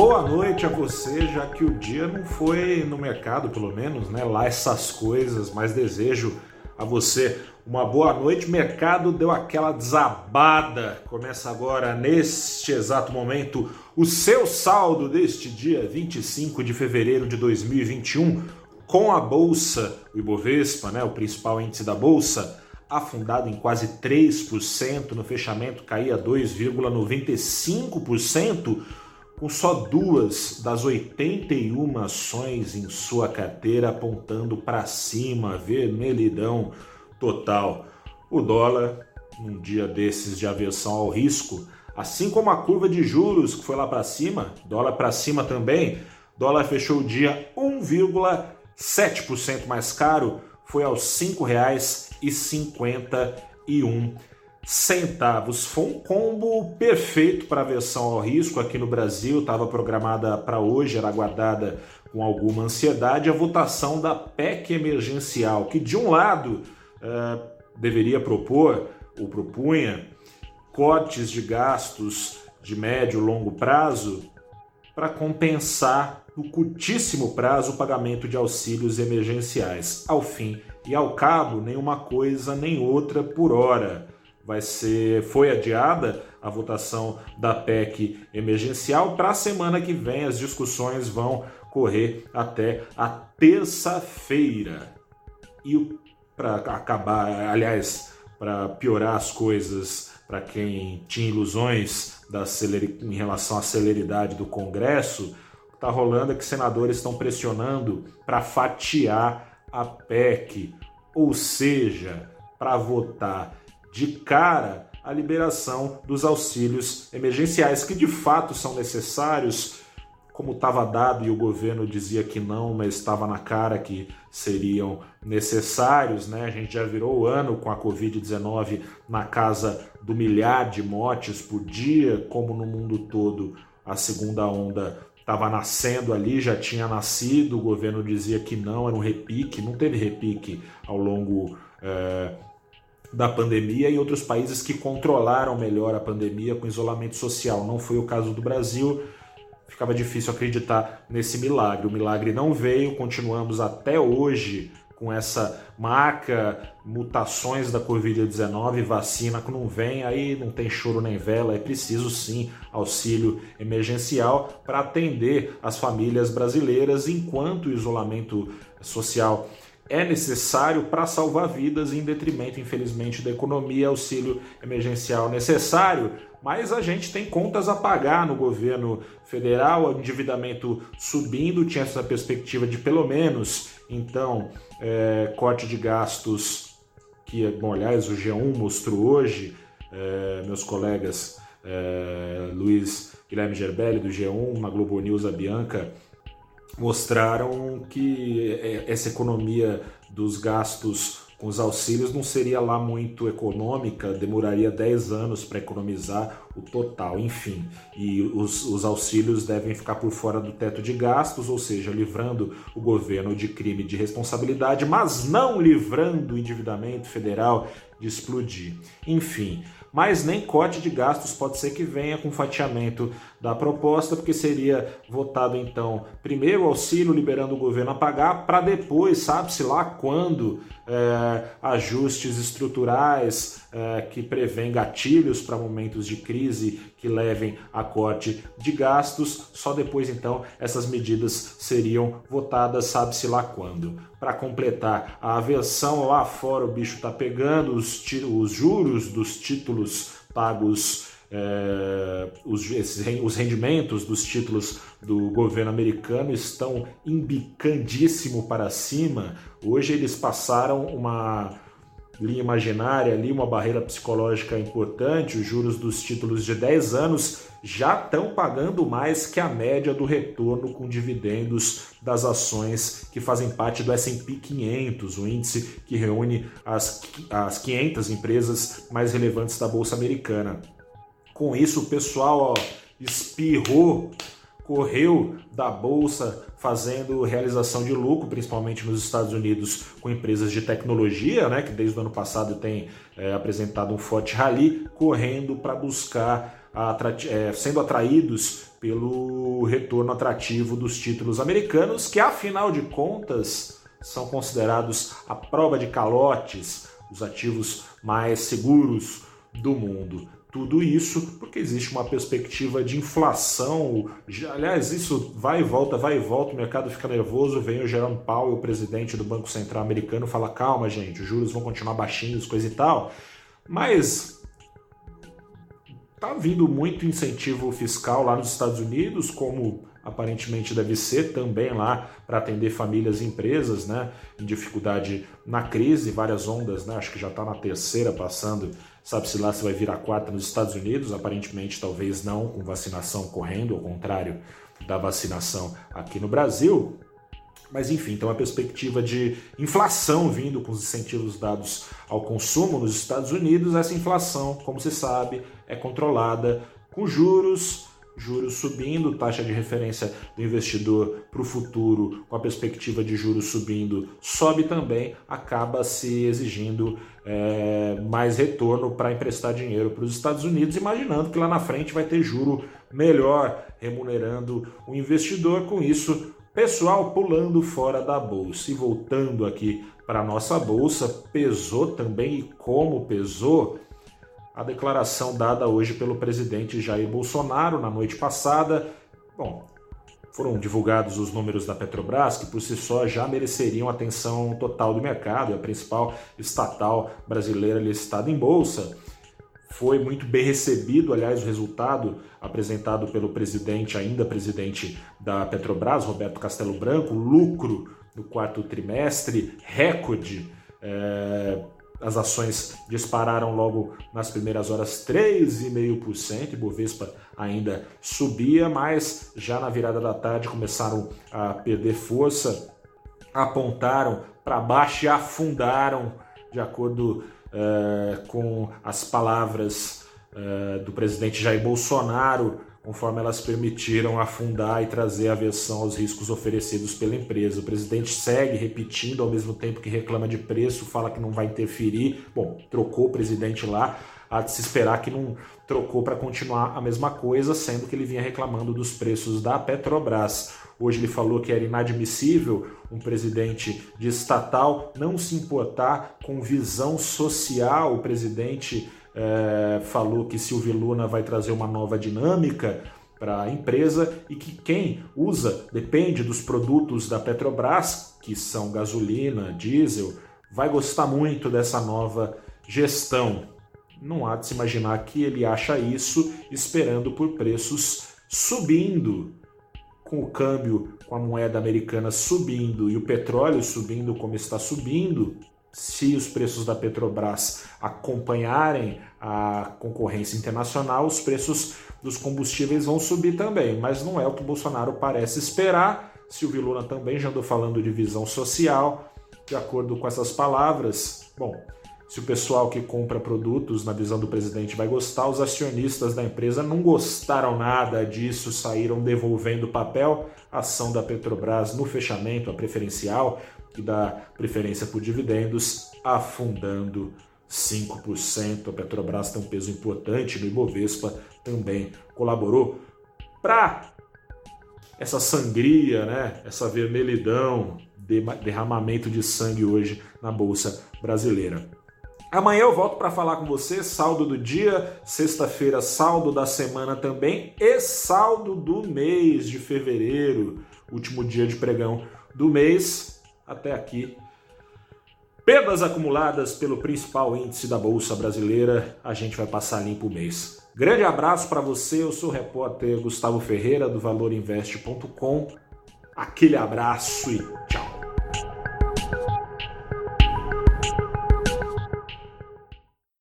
boa noite a você, já que o dia não foi no mercado, pelo menos, né? Lá essas coisas, mas desejo a você uma boa noite. O mercado deu aquela desabada. Começa agora, neste exato momento, o seu saldo deste dia 25 de fevereiro de 2021, com a bolsa, o Ibovespa, né, o principal índice da bolsa, afundado em quase 3%, no fechamento caía 2,95%, com só duas das 81 ações em sua carteira apontando para cima, vermelhidão total. O dólar, num dia desses de aversão ao risco, assim como a curva de juros que foi lá para cima, dólar para cima também, dólar fechou o dia 1,7% mais caro, foi aos R$ 5,51 centavos. Foi um combo perfeito para a versão ao risco aqui no Brasil, estava programada para hoje, era aguardada com alguma ansiedade a votação da PEC emergencial, que de um lado uh, deveria propor ou propunha cortes de gastos de médio e longo prazo para compensar no curtíssimo prazo o pagamento de auxílios emergenciais. Ao fim e ao cabo, nenhuma coisa nem outra por hora vai ser foi adiada a votação da PEC emergencial para a semana que vem. As discussões vão correr até a terça-feira. E para acabar, aliás, para piorar as coisas para quem tinha ilusões da em relação à celeridade do Congresso, o que está rolando é que senadores estão pressionando para fatiar a PEC, ou seja, para votar de cara a liberação dos auxílios emergenciais, que de fato são necessários, como estava dado e o governo dizia que não, mas estava na cara que seriam necessários, né? A gente já virou o ano com a Covid-19 na casa do milhar de mortes por dia, como no mundo todo a segunda onda estava nascendo ali, já tinha nascido, o governo dizia que não, era um repique, não teve repique ao longo. É, da pandemia e outros países que controlaram melhor a pandemia com isolamento social. Não foi o caso do Brasil. Ficava difícil acreditar nesse milagre. O milagre não veio, continuamos até hoje com essa marca, mutações da Covid-19, vacina que não vem, aí não tem choro nem vela, é preciso sim auxílio emergencial para atender as famílias brasileiras enquanto o isolamento social é necessário para salvar vidas em detrimento, infelizmente, da economia, auxílio emergencial necessário, mas a gente tem contas a pagar no governo federal, o endividamento subindo, tinha essa perspectiva de pelo menos, então, é, corte de gastos, que, bom, aliás, o G1 mostrou hoje, é, meus colegas é, Luiz Guilherme Gerbelli do G1, na Globo News, a Bianca, mostraram que é, essa economia dos gastos com os auxílios não seria lá muito econômica, demoraria 10 anos para economizar o total, enfim. E os, os, auxílios devem ficar por fora do teto de gastos, ou seja, livrando o governo de crime de responsabilidade, mas não livrando o endividamento federal de explodir. Enfim, mas nem corte de gastos pode ser que venha com fatiamento da proposta, porque seria votado então primeiro o auxílio liberando o governo a pagar, para depois, sabe-se lá quando, é, ajustes estruturais é, que prevêem gatilhos para momentos de crise que levem a corte de gastos, só depois então essas medidas seriam votadas, sabe-se lá quando. Para completar, a aversão lá fora o bicho está pegando, os, os juros dos títulos pagos é, os, esses, os rendimentos dos títulos do governo americano estão embicandíssimo para cima. Hoje eles passaram uma linha imaginária ali, uma barreira psicológica importante. Os juros dos títulos de 10 anos já estão pagando mais que a média do retorno com dividendos das ações que fazem parte do S&P 500, o índice que reúne as, as 500 empresas mais relevantes da bolsa americana. Com isso, o pessoal ó, espirrou, correu da bolsa fazendo realização de lucro, principalmente nos Estados Unidos, com empresas de tecnologia, né, que desde o ano passado tem é, apresentado um forte rally, correndo para buscar é, sendo atraídos pelo retorno atrativo dos títulos americanos, que afinal de contas são considerados a prova de calotes, os ativos mais seguros do mundo. Tudo isso porque existe uma perspectiva de inflação. Aliás, isso vai e volta, vai e volta, o mercado fica nervoso. Vem o Jerome Powell, o presidente do Banco Central americano, fala: calma, gente, os juros vão continuar baixinhos, coisa e tal. Mas tá vindo muito incentivo fiscal lá nos Estados Unidos, como aparentemente deve ser também lá para atender famílias e empresas, né, em dificuldade na crise, várias ondas, né, acho que já está na terceira passando, sabe-se lá se vai vir a quarta nos Estados Unidos, aparentemente talvez não com vacinação correndo, ao contrário da vacinação aqui no Brasil, mas enfim, então a perspectiva de inflação vindo com os incentivos dados ao consumo nos Estados Unidos, essa inflação, como se sabe, é controlada com juros juros subindo, taxa de referência do investidor para o futuro, com a perspectiva de juros subindo, sobe também, acaba se exigindo é, mais retorno para emprestar dinheiro para os Estados Unidos, imaginando que lá na frente vai ter juro melhor remunerando o investidor. Com isso, pessoal pulando fora da bolsa e voltando aqui para a nossa bolsa, pesou também e como pesou a declaração dada hoje pelo presidente Jair Bolsonaro na noite passada. Bom, foram divulgados os números da Petrobras, que por si só já mereceriam atenção total do mercado, é a principal estatal brasileira listada em bolsa. Foi muito bem recebido, aliás, o resultado apresentado pelo presidente, ainda presidente da Petrobras, Roberto Castelo Branco, lucro no quarto trimestre, recorde. É as ações dispararam logo nas primeiras horas 3,5%, Bovespa ainda subia, mas já na virada da tarde começaram a perder força, apontaram para baixo e afundaram, de acordo uh, com as palavras uh, do presidente Jair Bolsonaro conforme elas permitiram afundar e trazer aversão aos riscos oferecidos pela empresa. O presidente segue repetindo ao mesmo tempo que reclama de preço, fala que não vai interferir. Bom, trocou o presidente lá, há de se esperar que não trocou para continuar a mesma coisa, sendo que ele vinha reclamando dos preços da Petrobras. Hoje ele falou que era inadmissível um presidente de estatal não se importar com visão social. O presidente é, falou que Silvio Luna vai trazer uma nova dinâmica para a empresa e que quem usa, depende dos produtos da Petrobras, que são gasolina, diesel, vai gostar muito dessa nova gestão. Não há de se imaginar que ele acha isso esperando por preços subindo. Com o câmbio, com a moeda americana subindo e o petróleo subindo como está subindo, se os preços da Petrobras acompanharem a concorrência internacional, os preços dos combustíveis vão subir também, mas não é o que o Bolsonaro parece esperar. Silvio Luna também já andou falando de visão social, de acordo com essas palavras. Bom, se o pessoal que compra produtos, na visão do presidente, vai gostar, os acionistas da empresa não gostaram nada disso, saíram devolvendo papel. A ação da Petrobras no fechamento, a preferencial, que dá preferência por dividendos, afundando 5%. A Petrobras tem um peso importante no Ibovespa, também colaborou para essa sangria, né? essa vermelhidão, derramamento de sangue hoje na Bolsa Brasileira. Amanhã eu volto para falar com você, saldo do dia, sexta-feira, saldo da semana também e saldo do mês de fevereiro, último dia de pregão do mês até aqui. Perdas acumuladas pelo principal índice da Bolsa Brasileira, a gente vai passar limpo o mês. Grande abraço para você, eu sou o repórter Gustavo Ferreira do valorinvest.com. Aquele abraço e tchau.